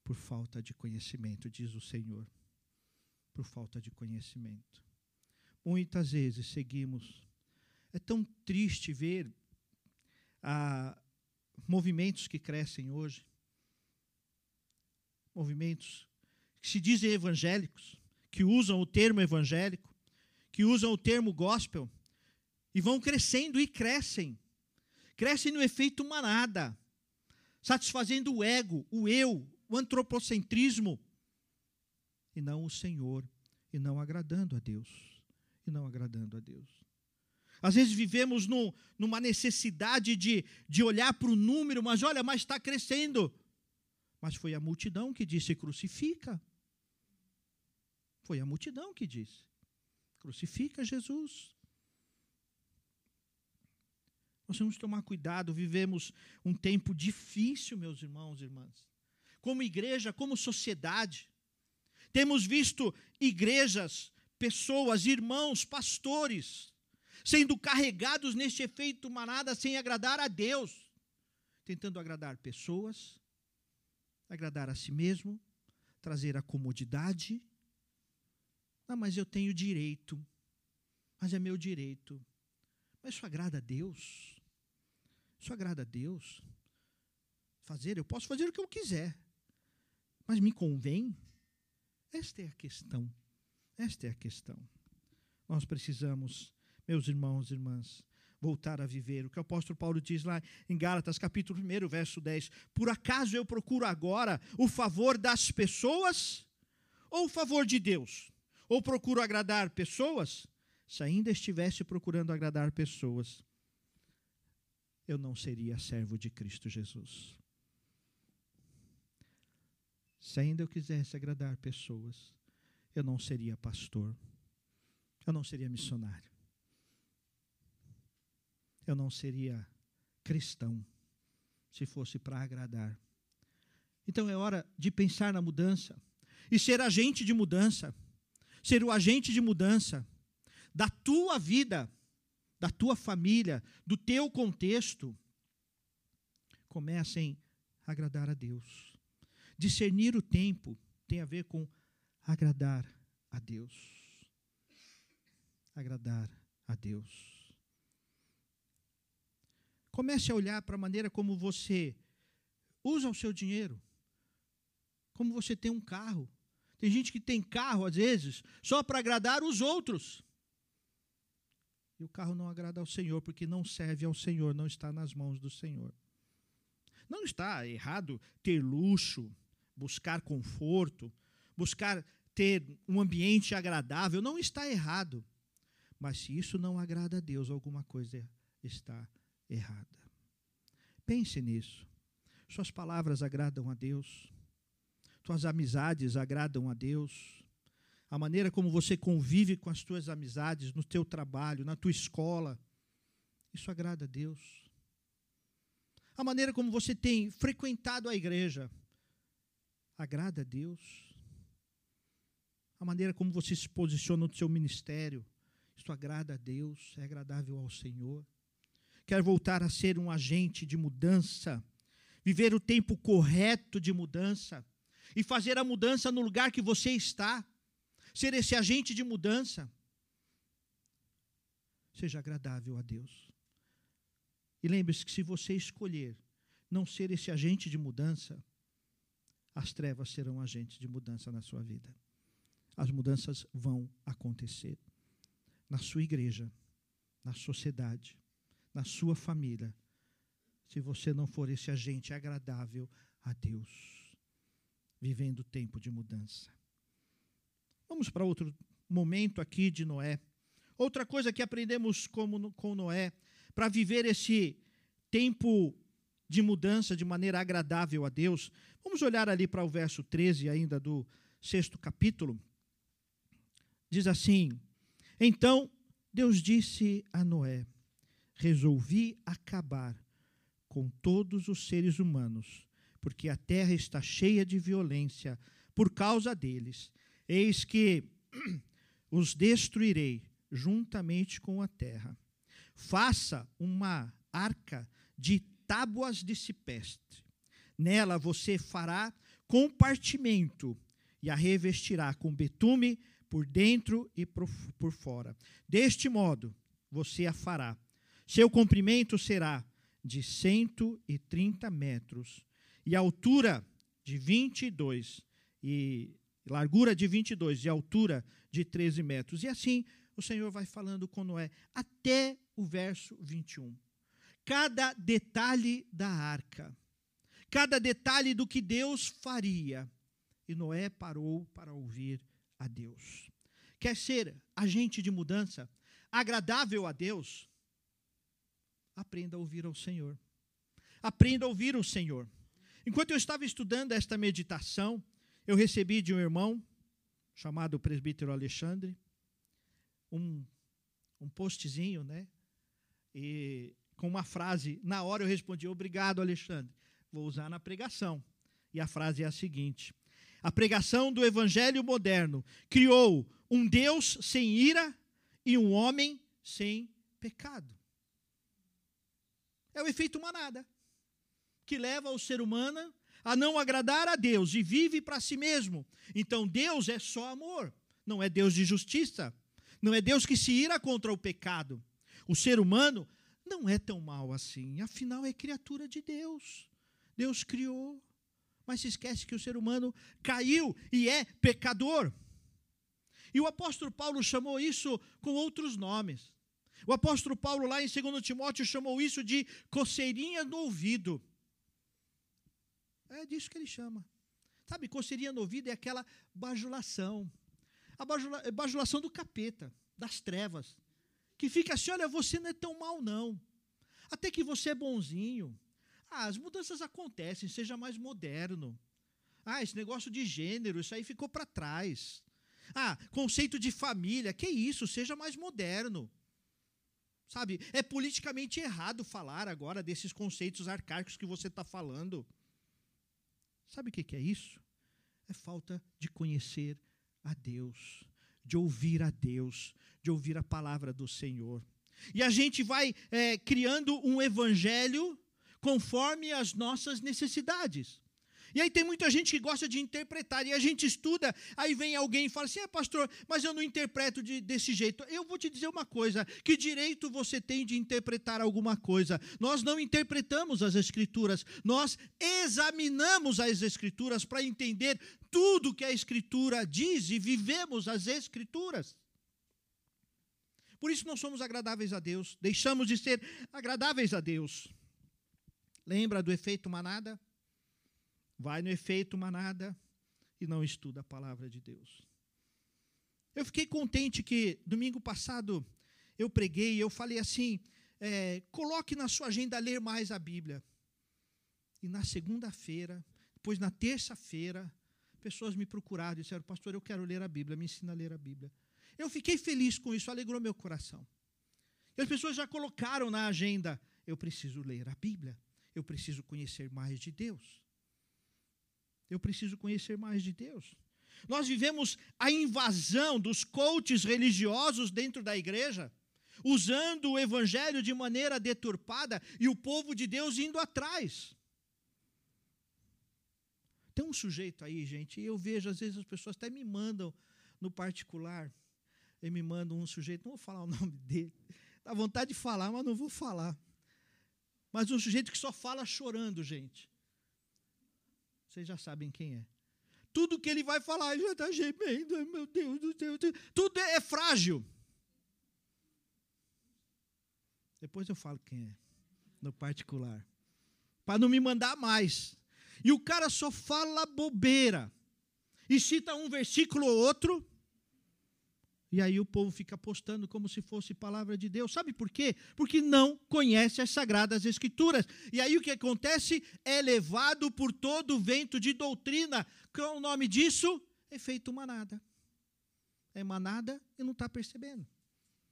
por falta de conhecimento, diz o Senhor. Por falta de conhecimento. Muitas vezes seguimos é tão triste ver ah, movimentos que crescem hoje, movimentos que se dizem evangélicos, que usam o termo evangélico, que usam o termo gospel, e vão crescendo e crescem. Crescem no efeito manada, satisfazendo o ego, o eu, o antropocentrismo, e não o Senhor, e não agradando a Deus, e não agradando a Deus. Às vezes vivemos no, numa necessidade de, de olhar para o número, mas olha, mas está crescendo. Mas foi a multidão que disse: crucifica. Foi a multidão que disse: crucifica Jesus. Nós temos que tomar cuidado, vivemos um tempo difícil, meus irmãos e irmãs. Como igreja, como sociedade. Temos visto igrejas, pessoas, irmãos, pastores, sendo carregados neste efeito manada sem agradar a Deus, tentando agradar pessoas, agradar a si mesmo, trazer a comodidade. Não, mas eu tenho direito, mas é meu direito. Mas isso agrada a Deus? Isso agrada a Deus? Fazer, eu posso fazer o que eu quiser, mas me convém? Esta é a questão. Esta é a questão. Nós precisamos meus irmãos e irmãs, voltar a viver. O que o apóstolo Paulo diz lá em Gálatas, capítulo 1, verso 10: Por acaso eu procuro agora o favor das pessoas ou o favor de Deus? Ou procuro agradar pessoas? Se ainda estivesse procurando agradar pessoas, eu não seria servo de Cristo Jesus. Se ainda eu quisesse agradar pessoas, eu não seria pastor, eu não seria missionário eu não seria cristão se fosse para agradar. Então é hora de pensar na mudança e ser agente de mudança, ser o agente de mudança da tua vida, da tua família, do teu contexto. Comecem a agradar a Deus. Discernir o tempo tem a ver com agradar a Deus. Agradar a Deus. Comece a olhar para a maneira como você usa o seu dinheiro, como você tem um carro. Tem gente que tem carro, às vezes, só para agradar os outros. E o carro não agrada ao Senhor, porque não serve ao Senhor, não está nas mãos do Senhor. Não está errado ter luxo, buscar conforto, buscar ter um ambiente agradável, não está errado. Mas se isso não agrada a Deus, alguma coisa está errada. Pense nisso. Suas palavras agradam a Deus. Tuas amizades agradam a Deus. A maneira como você convive com as tuas amizades no teu trabalho, na tua escola, isso agrada a Deus. A maneira como você tem frequentado a igreja agrada a Deus. A maneira como você se posiciona no seu ministério, isso agrada a Deus, é agradável ao Senhor. Quer voltar a ser um agente de mudança, viver o tempo correto de mudança e fazer a mudança no lugar que você está, ser esse agente de mudança. Seja agradável a Deus. E lembre-se que se você escolher não ser esse agente de mudança, as trevas serão agentes de mudança na sua vida. As mudanças vão acontecer na sua igreja, na sociedade, na sua família, se você não for esse agente agradável a Deus, vivendo tempo de mudança. Vamos para outro momento aqui de Noé. Outra coisa que aprendemos como, com Noé, para viver esse tempo de mudança de maneira agradável a Deus, vamos olhar ali para o verso 13 ainda do sexto capítulo. Diz assim: Então Deus disse a Noé: Resolvi acabar com todos os seres humanos, porque a terra está cheia de violência por causa deles. Eis que os destruirei juntamente com a terra. Faça uma arca de tábuas de cipestre. Nela você fará compartimento e a revestirá com betume por dentro e por, fora. Deste modo você a fará. Seu comprimento será de 130 metros, e altura de 22, e largura de 22, e altura de 13 metros. E assim o Senhor vai falando com Noé, até o verso 21. Cada detalhe da arca, cada detalhe do que Deus faria. E Noé parou para ouvir a Deus. Quer ser agente de mudança, agradável a Deus? aprenda a ouvir ao Senhor. Aprenda a ouvir o Senhor. Enquanto eu estava estudando esta meditação, eu recebi de um irmão, chamado presbítero Alexandre, um, um postzinho, né? E com uma frase, na hora eu respondi: Obrigado, Alexandre. Vou usar na pregação. E a frase é a seguinte: A pregação do evangelho moderno criou um Deus sem ira e um homem sem pecado. É o efeito manada, que leva o ser humano a não agradar a Deus e vive para si mesmo. Então Deus é só amor, não é Deus de justiça, não é Deus que se ira contra o pecado. O ser humano não é tão mal assim, afinal é criatura de Deus. Deus criou, mas se esquece que o ser humano caiu e é pecador. E o apóstolo Paulo chamou isso com outros nomes. O apóstolo Paulo, lá em 2 Timóteo, chamou isso de coceirinha no ouvido. É disso que ele chama. Sabe, coceirinha no ouvido é aquela bajulação. A bajula, é bajulação do capeta, das trevas. Que fica assim: olha, você não é tão mal, não. Até que você é bonzinho. Ah, as mudanças acontecem, seja mais moderno. Ah, esse negócio de gênero, isso aí ficou para trás. Ah, conceito de família, que isso, seja mais moderno. Sabe, é politicamente errado falar agora desses conceitos arcaicos que você está falando. Sabe o que, é isso? É falta de conhecer a Deus, de ouvir a Deus, de ouvir a palavra do Senhor. E a gente vai é, criando um evangelho conforme as nossas necessidades. E aí tem muita gente que gosta de interpretar, e a gente estuda, aí vem alguém e fala assim: é, pastor, mas eu não interpreto de, desse jeito. Eu vou te dizer uma coisa: que direito você tem de interpretar alguma coisa? Nós não interpretamos as Escrituras, nós examinamos as Escrituras para entender tudo que a Escritura diz e vivemos as Escrituras. Por isso não somos agradáveis a Deus, deixamos de ser agradáveis a Deus. Lembra do efeito manada? Vai no efeito manada e não estuda a palavra de Deus. Eu fiquei contente que domingo passado eu preguei, eu falei assim: é, coloque na sua agenda ler mais a Bíblia. E na segunda-feira, depois na terça-feira, pessoas me procuraram e disseram: Pastor, eu quero ler a Bíblia, me ensina a ler a Bíblia. Eu fiquei feliz com isso, alegrou meu coração. E as pessoas já colocaram na agenda: eu preciso ler a Bíblia, eu preciso conhecer mais de Deus. Eu preciso conhecer mais de Deus. Nós vivemos a invasão dos coaches religiosos dentro da igreja, usando o evangelho de maneira deturpada e o povo de Deus indo atrás. Tem um sujeito aí, gente, e eu vejo, às vezes as pessoas até me mandam no particular, e me mandam um sujeito, não vou falar o nome dele, dá vontade de falar, mas não vou falar. Mas um sujeito que só fala chorando, gente. Vocês já sabem quem é. Tudo que ele vai falar, já está gemendo, meu Deus do céu. Tudo é, é frágil. Depois eu falo quem é, no particular. Para não me mandar mais. E o cara só fala bobeira. E cita um versículo ou outro e aí o povo fica apostando como se fosse palavra de Deus. Sabe por quê? Porque não conhece as sagradas escrituras. E aí o que acontece? É levado por todo o vento de doutrina. Qual é o nome disso? Efeito manada. É manada e não está percebendo.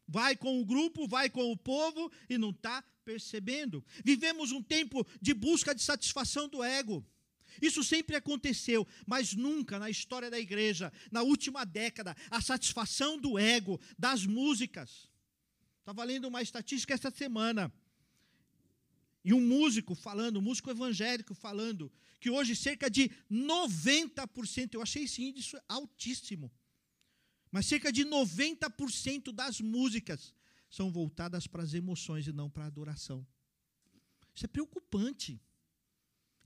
Vai com o grupo, vai com o povo e não está percebendo. Vivemos um tempo de busca de satisfação do ego. Isso sempre aconteceu, mas nunca na história da igreja, na última década, a satisfação do ego, das músicas. Estava lendo uma estatística esta semana. E um músico falando, um músico evangélico falando, que hoje cerca de 90%, eu achei esse índice altíssimo, mas cerca de 90% das músicas são voltadas para as emoções e não para a adoração. Isso é preocupante.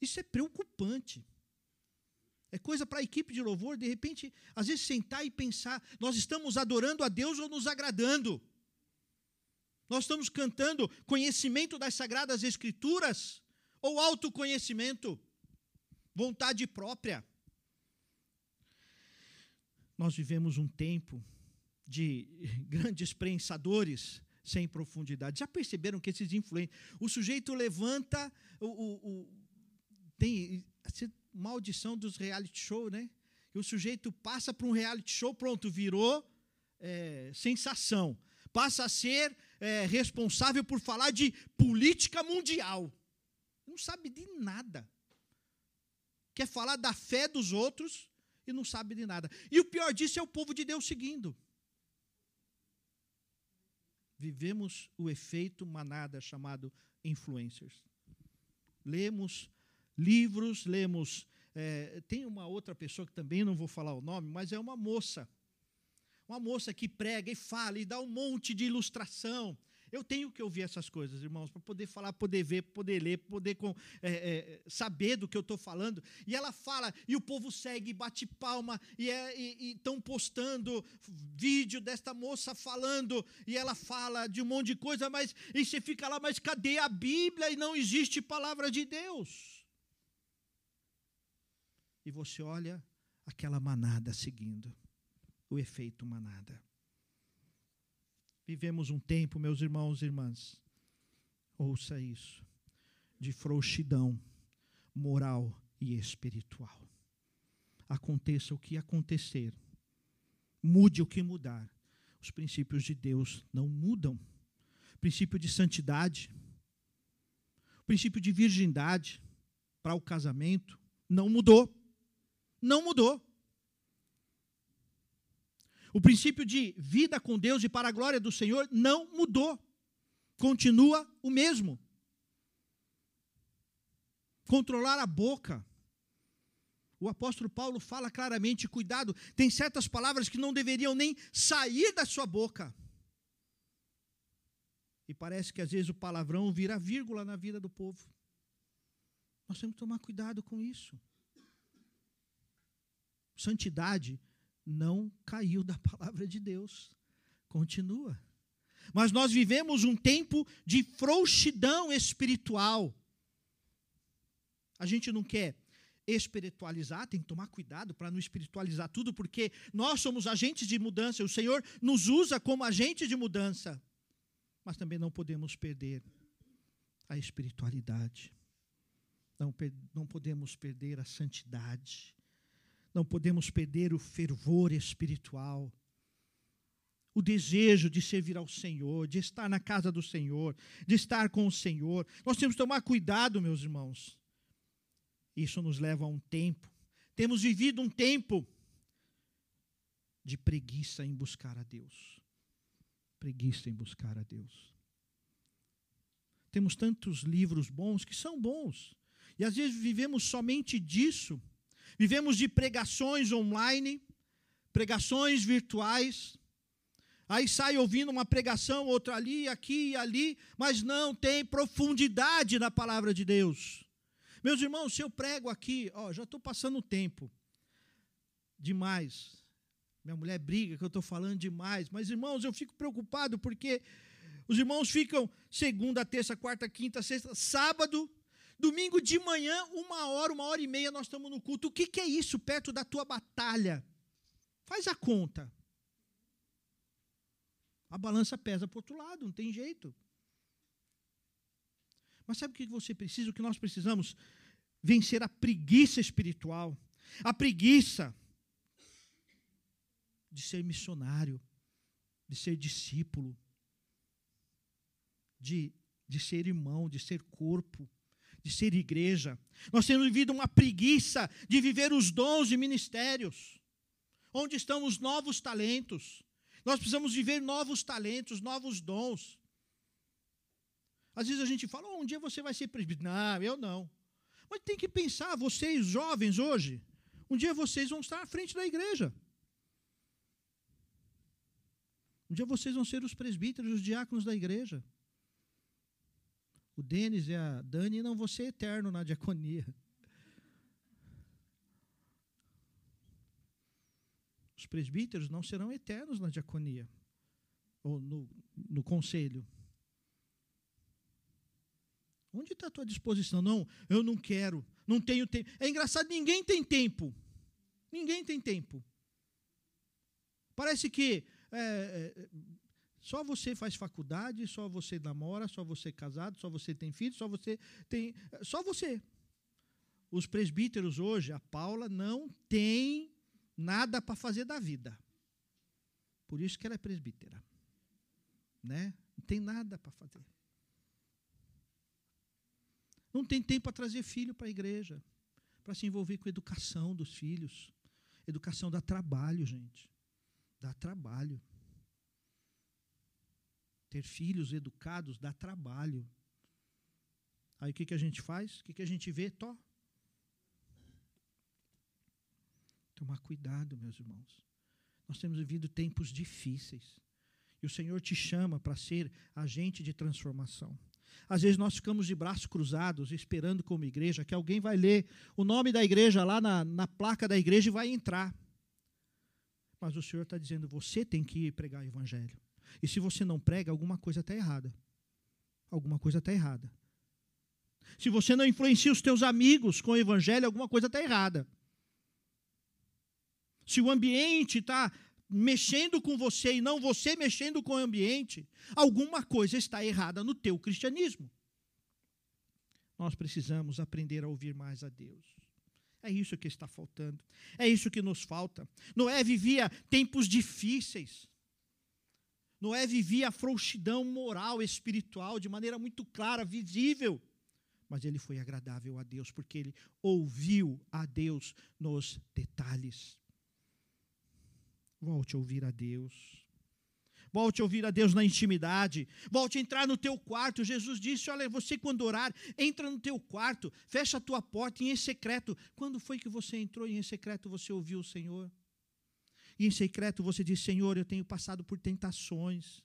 Isso é preocupante. É coisa para a equipe de louvor, de repente, às vezes sentar e pensar: nós estamos adorando a Deus ou nos agradando? Nós estamos cantando conhecimento das sagradas Escrituras ou autoconhecimento? Vontade própria. Nós vivemos um tempo de grandes prensadores sem profundidade. Já perceberam que esses influentes. O sujeito levanta o, o, tem maldição dos reality show, né? Que o sujeito passa para um reality show, pronto, virou é, sensação. Passa a ser é, responsável por falar de política mundial. Não sabe de nada. Quer falar da fé dos outros e não sabe de nada. E o pior disso é o povo de Deus seguindo. Vivemos o efeito manada chamado influencers. Lemos livros, lemos. É, tem uma outra pessoa que também não vou falar o nome, mas é uma moça. Uma moça que prega e fala e dá um monte de ilustração. Eu tenho que ouvir essas coisas, irmãos, para poder falar, poder ver, poder ler, poder com, é, é, saber do que eu estou falando. E ela fala, e o povo segue, bate palma, e estão é, postando vídeo desta moça falando, e ela fala de um monte de coisa, mas e você fica lá, mas cadê a Bíblia? E não existe palavra de Deus e você olha aquela manada seguindo o efeito manada. Vivemos um tempo, meus irmãos e irmãs, ouça isso, de frouxidão moral e espiritual. Aconteça o que acontecer, mude o que mudar, os princípios de Deus não mudam. O princípio de santidade, o princípio de virgindade para o casamento não mudou não mudou. O princípio de vida com Deus e para a glória do Senhor não mudou. Continua o mesmo. Controlar a boca, O apóstolo Paulo fala claramente: cuidado, tem certas palavras que não deveriam nem sair da sua boca. E parece que às vezes o palavrão vira vírgula na vida do povo. Nós temos que tomar cuidado com isso. Santidade não caiu da palavra de Deus, continua. Mas nós vivemos um tempo de frouxidão espiritual. A gente não quer espiritualizar, tem que tomar cuidado para não espiritualizar tudo, porque nós somos agentes de mudança, o Senhor nos usa como agente de mudança. Mas também não podemos perder a espiritualidade. Não, não podemos perder a santidade. Não podemos perder o fervor espiritual. O desejo de servir ao Senhor, de estar na casa do Senhor, de estar com o Senhor. Nós temos que tomar cuidado, meus irmãos isso nos leva a um tempo. Temos vivido um tempo de preguiça em buscar a Deus. Preguiça em buscar a Deus. Temos tantos livros bons que são bons. E às vezes vivemos somente disso. Vivemos de pregações online, pregações virtuais. Aí sai ouvindo uma pregação, outra ali, aqui e ali, mas não tem profundidade na palavra de Deus. Meus irmãos, se eu prego aqui, ó, já estou passando tempo demais. Minha mulher briga que eu estou falando demais, mas irmãos, eu fico preocupado porque os irmãos ficam segunda, terça, quarta, quinta, sexta, sábado, domingo de manhã, uma hora, uma hora e meia nós estamos no culto. O que, que é isso perto da tua batalha? Faz a conta. A balança pesa para o outro lado, não tem jeito. Mas sabe o que você precisa? O que nós precisamos? Vencer a preguiça espiritual. A preguiça de ser missionário, de ser discípulo, de, de ser irmão, de ser corpo, de ser igreja. Nós temos vivido uma preguiça de viver os dons e ministérios. Onde estão os novos talentos? Nós precisamos viver novos talentos, novos dons. Às vezes a gente fala, oh, um dia você vai ser presbítero. Não, eu não. Mas tem que pensar, vocês jovens hoje, um dia vocês vão estar à frente da igreja. Um dia vocês vão ser os presbíteros, os diáconos da igreja. O Denis e a Dani não vão ser eterno na diaconia. Os presbíteros não serão eternos na diaconia ou no, no conselho. Onde está a tua disposição? Não, eu não quero, não tenho tempo. É engraçado, ninguém tem tempo. Ninguém tem tempo. Parece que é, é, só você faz faculdade, só você namora, só você é casado, só você tem filho, só você tem. Só você. Os presbíteros hoje, a Paula, não tem nada para fazer da vida. Por isso que ela é presbítera. Né? Não tem nada para fazer. Não tem tempo para trazer filho para a igreja, para se envolver com a educação dos filhos. Educação dá trabalho, gente. Dá trabalho. Ter filhos educados dá trabalho. Aí o que, que a gente faz? O que, que a gente vê? Tó. Tomar cuidado, meus irmãos. Nós temos vivido tempos difíceis. E o Senhor te chama para ser agente de transformação. Às vezes nós ficamos de braços cruzados, esperando como igreja, que alguém vai ler o nome da igreja lá na, na placa da igreja e vai entrar. Mas o Senhor está dizendo: você tem que ir pregar o evangelho. E se você não prega, alguma coisa está errada. Alguma coisa está errada. Se você não influencia os teus amigos com o evangelho, alguma coisa está errada. Se o ambiente está mexendo com você e não você mexendo com o ambiente, alguma coisa está errada no teu cristianismo. Nós precisamos aprender a ouvir mais a Deus. É isso que está faltando. É isso que nos falta. Noé vivia tempos difíceis. Noé vivia a frouxidão moral, espiritual, de maneira muito clara, visível. Mas ele foi agradável a Deus, porque ele ouviu a Deus nos detalhes. Volte a ouvir a Deus. Volte a ouvir a Deus na intimidade. Volte a entrar no teu quarto. Jesus disse: Olha, você quando orar, entra no teu quarto, fecha a tua porta em secreto. Quando foi que você entrou em secreto, você ouviu o Senhor? E em secreto você diz: Senhor, eu tenho passado por tentações.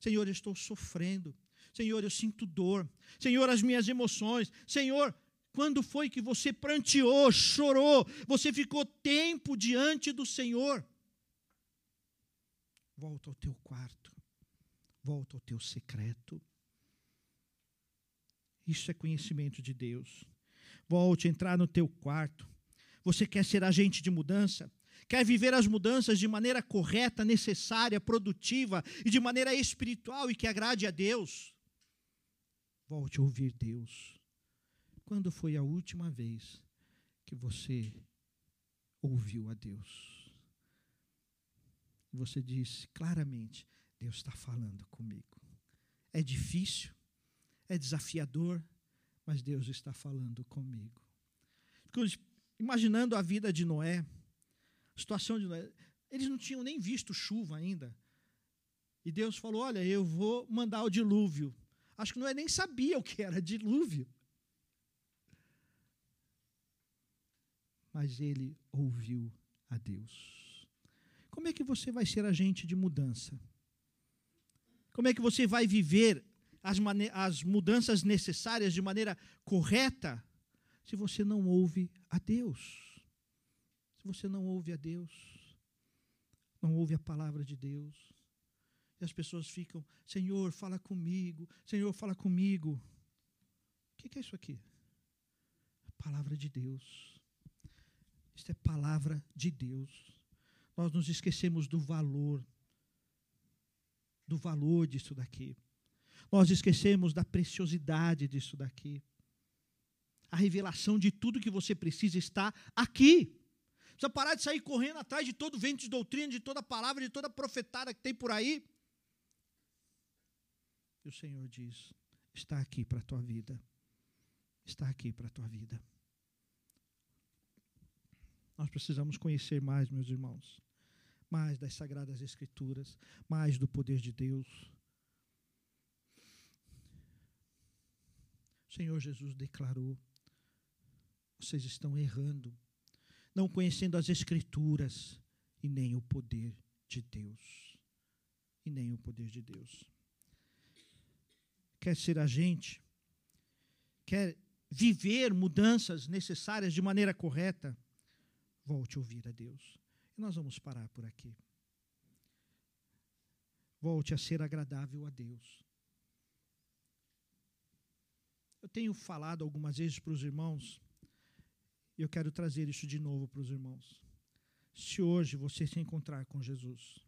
Senhor, eu estou sofrendo. Senhor, eu sinto dor. Senhor, as minhas emoções. Senhor, quando foi que você pranteou, chorou, você ficou tempo diante do Senhor? Volta ao teu quarto, volta ao teu secreto. Isso é conhecimento de Deus. Volte a entrar no teu quarto. Você quer ser agente de mudança? Quer viver as mudanças de maneira correta, necessária, produtiva e de maneira espiritual e que agrade a Deus? Volte a ouvir Deus. Quando foi a última vez que você ouviu a Deus? você disse claramente: Deus está falando comigo. É difícil, é desafiador, mas Deus está falando comigo. Imaginando a vida de Noé, situação de eles não tinham nem visto chuva ainda. E Deus falou: Olha, eu vou mandar o dilúvio. Acho que Noé nem sabia o que era dilúvio. Mas ele ouviu a Deus. Como é que você vai ser agente de mudança? Como é que você vai viver as, as mudanças necessárias de maneira correta se você não ouve a Deus? Você não ouve a Deus, não ouve a palavra de Deus. E as pessoas ficam, Senhor, fala comigo, Senhor, fala comigo. O que é isso aqui? A palavra de Deus. Isto é palavra de Deus nós nos esquecemos do valor, do valor disso daqui. Nós esquecemos da preciosidade disso daqui. A revelação de tudo que você precisa está aqui. Precisa parar de sair correndo atrás de todo vento de doutrina, de toda palavra, de toda profetada que tem por aí. E o Senhor diz: está aqui para a tua vida. Está aqui para a tua vida. Nós precisamos conhecer mais, meus irmãos mais das Sagradas Escrituras, mais do poder de Deus. O Senhor Jesus declarou: vocês estão errando, não conhecendo as Escrituras e nem o poder de Deus. E nem o poder de Deus. Quer ser agente? Quer viver mudanças necessárias de maneira correta? Volte a ouvir a Deus. E nós vamos parar por aqui. Volte a ser agradável a Deus. Eu tenho falado algumas vezes para os irmãos, e eu quero trazer isso de novo para os irmãos. Se hoje você se encontrar com Jesus,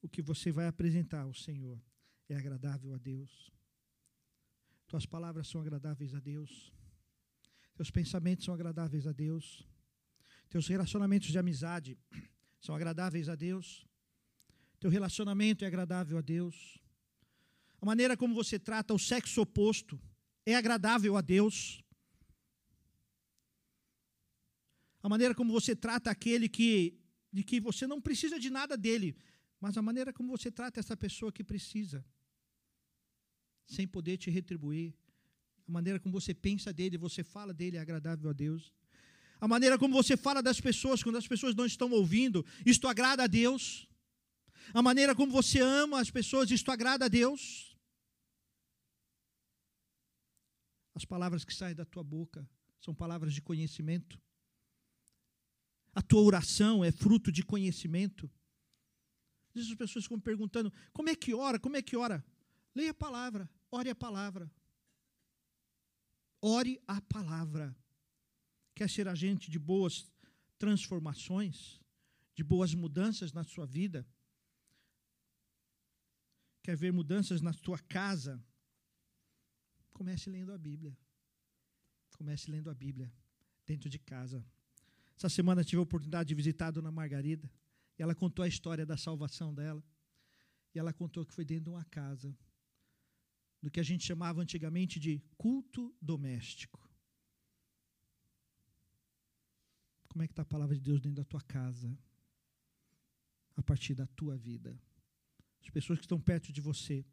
o que você vai apresentar ao Senhor é agradável a Deus. Tuas palavras são agradáveis a Deus. Teus pensamentos são agradáveis a Deus. Teus relacionamentos de amizade são agradáveis a Deus. Teu relacionamento é agradável a Deus. A maneira como você trata o sexo oposto é agradável a Deus. A maneira como você trata aquele que de que você não precisa de nada dele, mas a maneira como você trata essa pessoa que precisa, sem poder te retribuir, a maneira como você pensa dele, você fala dele é agradável a Deus a maneira como você fala das pessoas quando as pessoas não estão ouvindo, isto agrada a Deus. A maneira como você ama as pessoas, isto agrada a Deus. As palavras que saem da tua boca são palavras de conhecimento. A tua oração é fruto de conhecimento. Às vezes as pessoas ficam perguntando: como é que ora? Como é que ora? Leia a palavra, ore a palavra. Ore a palavra quer ser agente de boas transformações, de boas mudanças na sua vida, quer ver mudanças na sua casa, comece lendo a Bíblia. Comece lendo a Bíblia dentro de casa. Essa semana tive a oportunidade de visitar a dona Margarida e ela contou a história da salvação dela. E ela contou que foi dentro de uma casa, do que a gente chamava antigamente de culto doméstico. Como é que está a palavra de Deus dentro da tua casa? a partir da tua vida. As pessoas que estão perto de você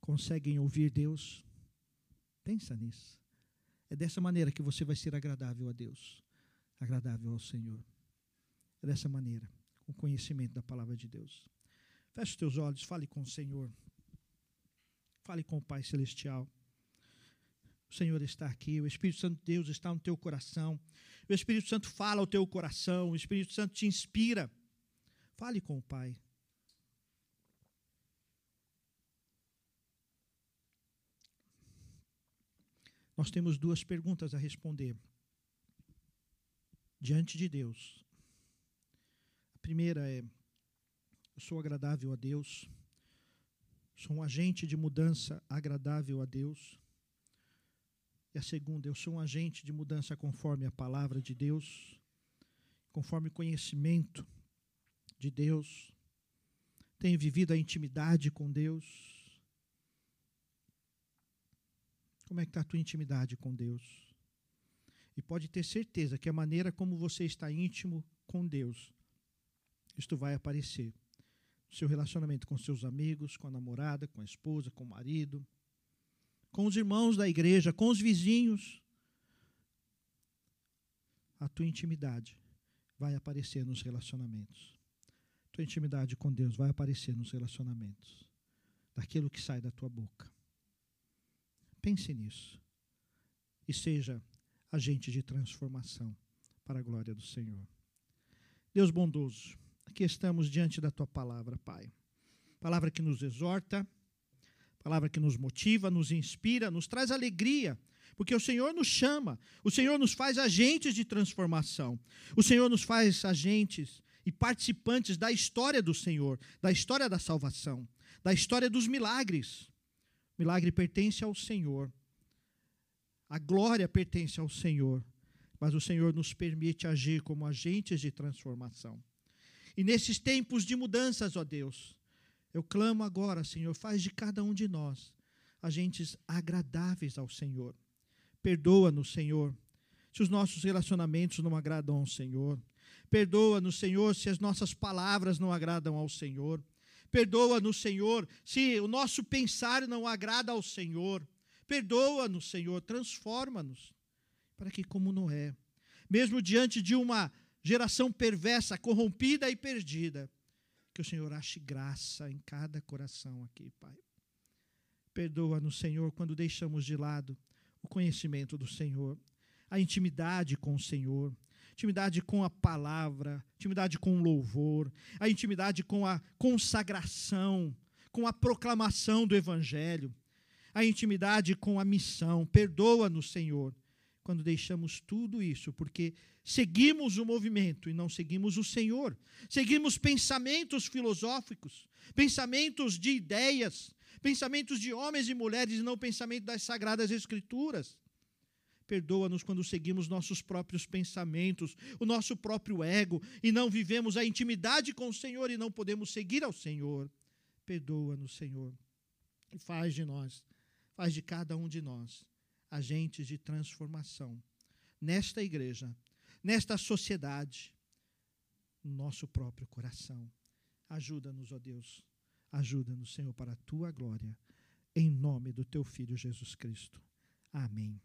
conseguem ouvir Deus. Pensa nisso. É dessa maneira que você vai ser agradável a Deus, agradável ao Senhor. É dessa maneira, com conhecimento da palavra de Deus. Feche os teus olhos, fale com o Senhor. Fale com o Pai Celestial. O Senhor está aqui, o Espírito Santo de Deus está no teu coração. O Espírito Santo fala ao teu coração, o Espírito Santo te inspira. Fale com o Pai. Nós temos duas perguntas a responder diante de Deus. A primeira é: eu sou agradável a Deus? Sou um agente de mudança agradável a Deus? E a segunda, eu sou um agente de mudança conforme a palavra de Deus, conforme o conhecimento de Deus, tenho vivido a intimidade com Deus. Como é que está a tua intimidade com Deus? E pode ter certeza que a maneira como você está íntimo com Deus, isto vai aparecer. Seu relacionamento com seus amigos, com a namorada, com a esposa, com o marido, com os irmãos da igreja, com os vizinhos. A tua intimidade vai aparecer nos relacionamentos. Tua intimidade com Deus vai aparecer nos relacionamentos. Daquilo que sai da tua boca. Pense nisso. E seja agente de transformação para a glória do Senhor. Deus bondoso, aqui estamos diante da tua palavra, Pai. Palavra que nos exorta palavra que nos motiva, nos inspira, nos traz alegria, porque o Senhor nos chama, o Senhor nos faz agentes de transformação, o Senhor nos faz agentes e participantes da história do Senhor, da história da salvação, da história dos milagres. O milagre pertence ao Senhor, a glória pertence ao Senhor, mas o Senhor nos permite agir como agentes de transformação. E nesses tempos de mudanças, ó Deus, eu clamo agora, Senhor, faz de cada um de nós agentes agradáveis ao Senhor. Perdoa-nos, Senhor, se os nossos relacionamentos não agradam ao Senhor. Perdoa-nos, Senhor, se as nossas palavras não agradam ao Senhor. Perdoa-nos, Senhor, se o nosso pensar não agrada ao Senhor. Perdoa-nos, Senhor, transforma-nos, para que, como Noé, mesmo diante de uma geração perversa, corrompida e perdida, que o Senhor ache graça em cada coração aqui, Pai. Perdoa-nos, Senhor, quando deixamos de lado o conhecimento do Senhor, a intimidade com o Senhor, intimidade com a palavra, intimidade com o louvor, a intimidade com a consagração, com a proclamação do Evangelho, a intimidade com a missão. Perdoa-nos, Senhor, quando deixamos tudo isso, porque seguimos o movimento e não seguimos o Senhor. Seguimos pensamentos filosóficos, pensamentos de ideias, pensamentos de homens e mulheres e não pensamento das sagradas escrituras. Perdoa-nos quando seguimos nossos próprios pensamentos, o nosso próprio ego e não vivemos a intimidade com o Senhor e não podemos seguir ao Senhor. Perdoa-nos, Senhor, e faz de nós, faz de cada um de nós agentes de transformação nesta igreja, nesta sociedade, no nosso próprio coração. Ajuda-nos, ó Deus. Ajuda-nos, Senhor, para a tua glória. Em nome do teu filho Jesus Cristo. Amém.